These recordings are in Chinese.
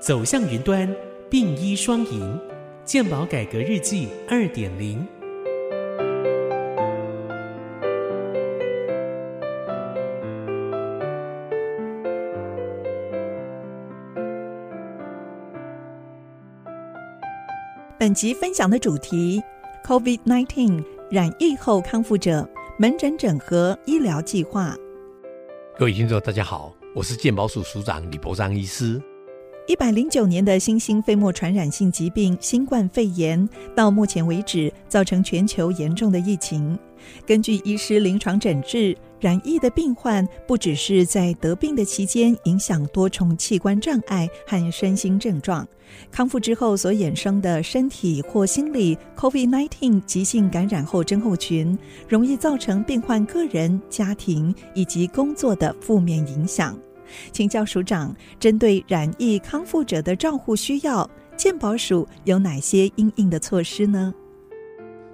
走向云端，并医双赢，健保改革日记二点零。本集分享的主题：COVID-19 染疫后康复者门诊整合医疗计划。各位听众，大家好，我是健保署署长李博章医师。一百零九年的新兴飞沫传染性疾病新冠肺炎，到目前为止造成全球严重的疫情。根据医师临床诊治，染疫的病患不只是在得病的期间影响多重器官障碍和身心症状，康复之后所衍生的身体或心理 COVID-19 急性感染后症候群，容易造成病患个人、家庭以及工作的负面影响。请教署长，针对染疫康复者的照护需要，健保署有哪些应应的措施呢？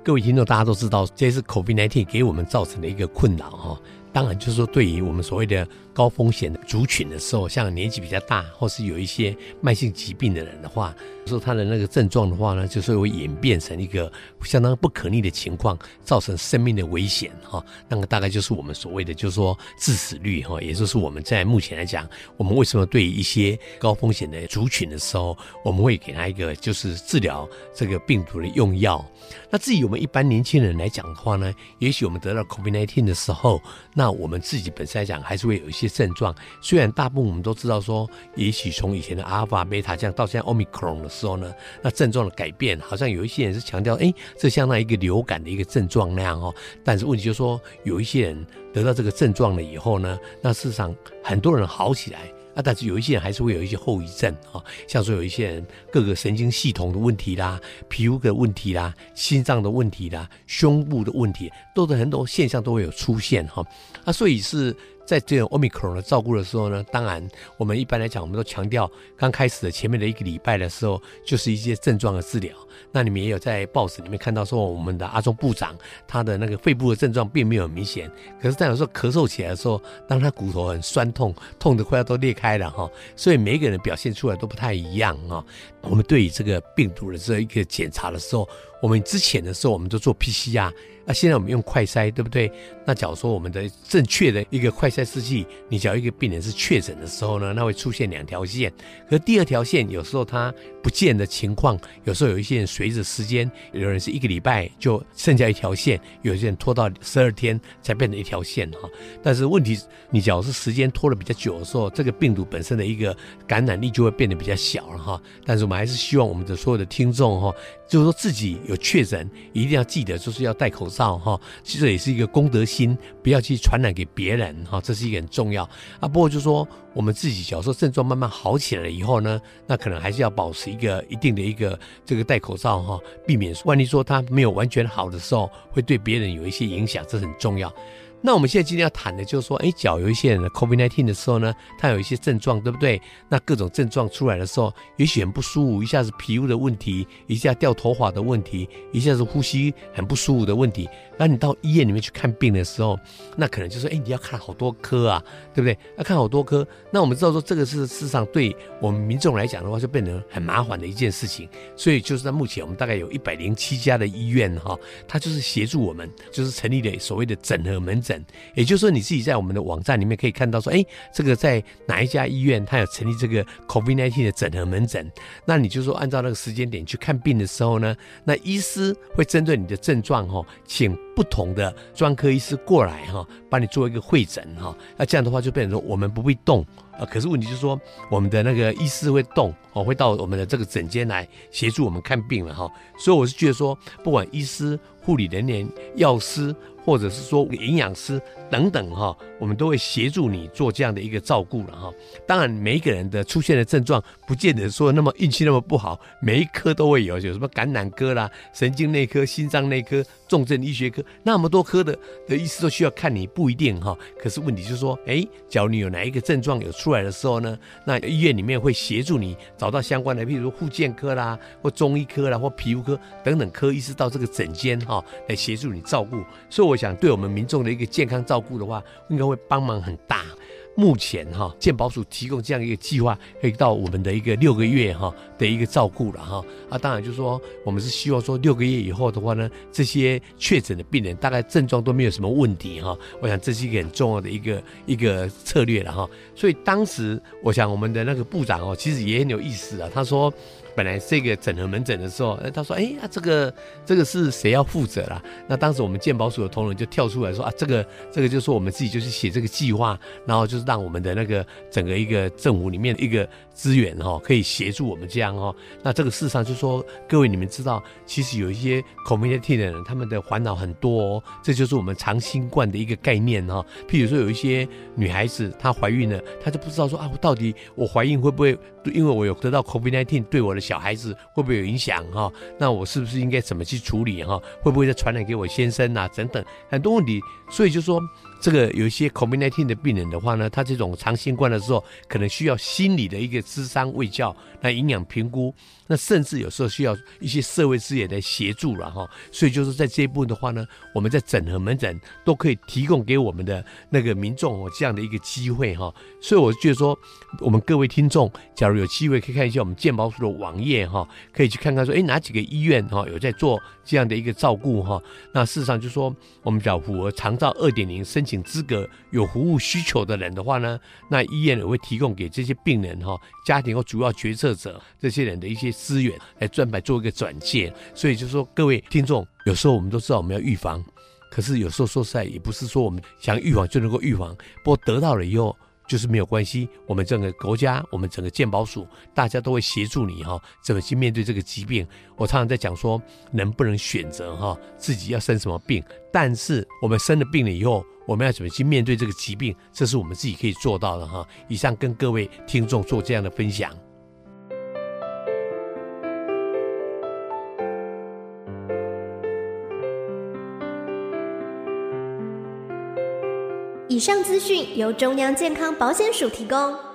各位听众，大家都知道，这是 COVID-19 给我们造成的一个困扰哈。当然，就是说，对于我们所谓的高风险的族群的时候，像年纪比较大，或是有一些慢性疾病的人的话，说他的那个症状的话呢，就是会演变成一个相当不可逆的情况，造成生命的危险哈。那个大概就是我们所谓的，就是说致死率哈，也就是我们在目前来讲，我们为什么对于一些高风险的族群的时候，我们会给他一个就是治疗这个病毒的用药。那至于我们一般年轻人来讲的话呢，也许我们得到 COVID-19 的时候，那那我们自己本身来讲，还是会有一些症状。虽然大部分我们都知道说，也许从以前的阿尔法、贝塔这样到现在奥密克戎的时候呢，那症状的改变，好像有一些人是强调，哎，这相当于一个流感的一个症状那样哦。但是问题就是说，有一些人得到这个症状了以后呢，那事实上很多人好起来。啊，但是有一些人还是会有一些后遗症啊，像说有一些人各个神经系统的问题啦、皮肤的问题啦、心脏的问题啦、胸部的问题，都是很多现象都会有出现哈。啊，所以是。在这种 omicron 的照顾的时候呢，当然我们一般来讲，我们都强调刚开始的前面的一个礼拜的时候，就是一些症状的治疗。那你们也有在报纸里面看到说，我们的阿中部长他的那个肺部的症状并没有明显，可是在有时候咳嗽起来的时候，当他骨头很酸痛，痛得快要都裂开了哈。所以每一个人表现出来都不太一样啊。我们对于这个病毒的这一个检查的时候，我们之前的时候我们都做 PCR。那现在我们用快筛，对不对？那假如说我们的正确的一个快筛试剂，你只要一个病人是确诊的时候呢，那会出现两条线。可第二条线有时候它不见的情况，有时候有一些人随着时间，有人是一个礼拜就剩下一条线，有些人拖到十二天才变成一条线哈。但是问题，你假如是时间拖得比较久的时候，这个病毒本身的一个感染力就会变得比较小了哈。但是我们还是希望我们的所有的听众哈，就是说自己有确诊，一定要记得就是要戴口罩。哈，其实也是一个公德心，不要去传染给别人哈，这是一个很重要啊。不过就说我们自己小时候症状慢慢好起来了以后呢，那可能还是要保持一个一定的一个这个戴口罩哈，避免万一说他没有完全好的时候，会对别人有一些影响，这很重要。那我们现在今天要谈的就是说，哎，脚有一些人的 COVID-19 的时候呢，他有一些症状，对不对？那各种症状出来的时候，也许很不舒服，一下子皮肤的问题，一下掉头发的问题，一下子呼吸很不舒服的问题。那你到医院里面去看病的时候，那可能就说，哎，你要看好多科啊，对不对？要看好多科。那我们知道说，这个是事实上对我们民众来讲的话，就变成很麻烦的一件事情。所以就是在目前，我们大概有一百零七家的医院哈，它就是协助我们，就是成立了所谓的整合门诊。也就是说，你自己在我们的网站里面可以看到说，哎，这个在哪一家医院，他有成立这个 COVID-19 的整合门诊。那你就说，按照那个时间点去看病的时候呢，那医师会针对你的症状哈，请不同的专科医师过来哈，帮你做一个会诊哈。那这样的话，就变成说我们不会动啊。可是问题就是说，我们的那个医师会动哦，会到我们的这个诊间来协助我们看病了哈。所以我是觉得说，不管医师、护理人员、药师。或者是说营养师等等哈，我们都会协助你做这样的一个照顾了哈。当然，每一个人的出现的症状，不见得说那么运气那么不好，每一科都会有，有什么感染科啦、神经内科、心脏内科、重症医学科，那么多科的的医师都需要看你，不一定哈。可是问题就是说，哎，假如你有哪一个症状有出来的时候呢，那医院里面会协助你找到相关的，譬如说健科啦，或中医科啦，或皮肤科等等科医师到这个诊间哈，来协助你照顾。所以我。想对我们民众的一个健康照顾的话，应该会帮忙很大。目前哈健保署提供这样一个计划，可以到我们的一个六个月哈的一个照顾了哈啊，当然就是说我们是希望说六个月以后的话呢，这些确诊的病人大概症状都没有什么问题哈，我想这是一个很重要的一个一个策略了哈，所以当时我想我们的那个部长哦，其实也很有意思啊，他说。本来这个整合门诊的时候，他说：“哎，那这个这个是谁要负责啦？”那当时我们健保署的同仁就跳出来说：“啊，这个这个就是我们自己就是写这个计划，然后就是让我们的那个整个一个政府里面的一个资源哈，可以协助我们这样哦。那这个事实上就说，各位你们知道，其实有一些 community 的人，他们的烦恼很多哦。这就是我们长新冠的一个概念哈。譬如说，有一些女孩子她怀孕了，她就不知道说啊，我到底我怀孕会不会？因为我有得到 COVID-19 对我的小孩子会不会有影响哈？那我是不是应该怎么去处理哈？会不会再传染给我先生啊？等等很多问题，所以就说。这个有一些 COVID-19 的病人的话呢，他这种长新冠的时候，可能需要心理的一个智商卫教，那营养评估，那甚至有时候需要一些社会资源的协助了哈。所以就是在这一部分的话呢，我们在整合门诊都可以提供给我们的那个民众哦这样的一个机会哈。所以我觉得说，我们各位听众，假如有机会可以看一下我们健保署的网页哈，可以去看看说，哎哪几个医院哈有在做这样的一个照顾哈。那事实上就说，我们叫符合长照二点零申请资格有服务需求的人的话呢，那医院也会提供给这些病人哈、家庭或主要决策者这些人的一些资源，来专门做一个转介。所以就说各位听众，有时候我们都知道我们要预防，可是有时候说实在也不是说我们想预防就能够预防。不过得到了以后。就是没有关系，我们整个国家，我们整个健保署，大家都会协助你哈，怎么去面对这个疾病。我常常在讲说，能不能选择哈，自己要生什么病，但是我们生了病了以后，我们要怎么去面对这个疾病，这是我们自己可以做到的哈。以上跟各位听众做这样的分享。以上资讯由中央健康保险署提供。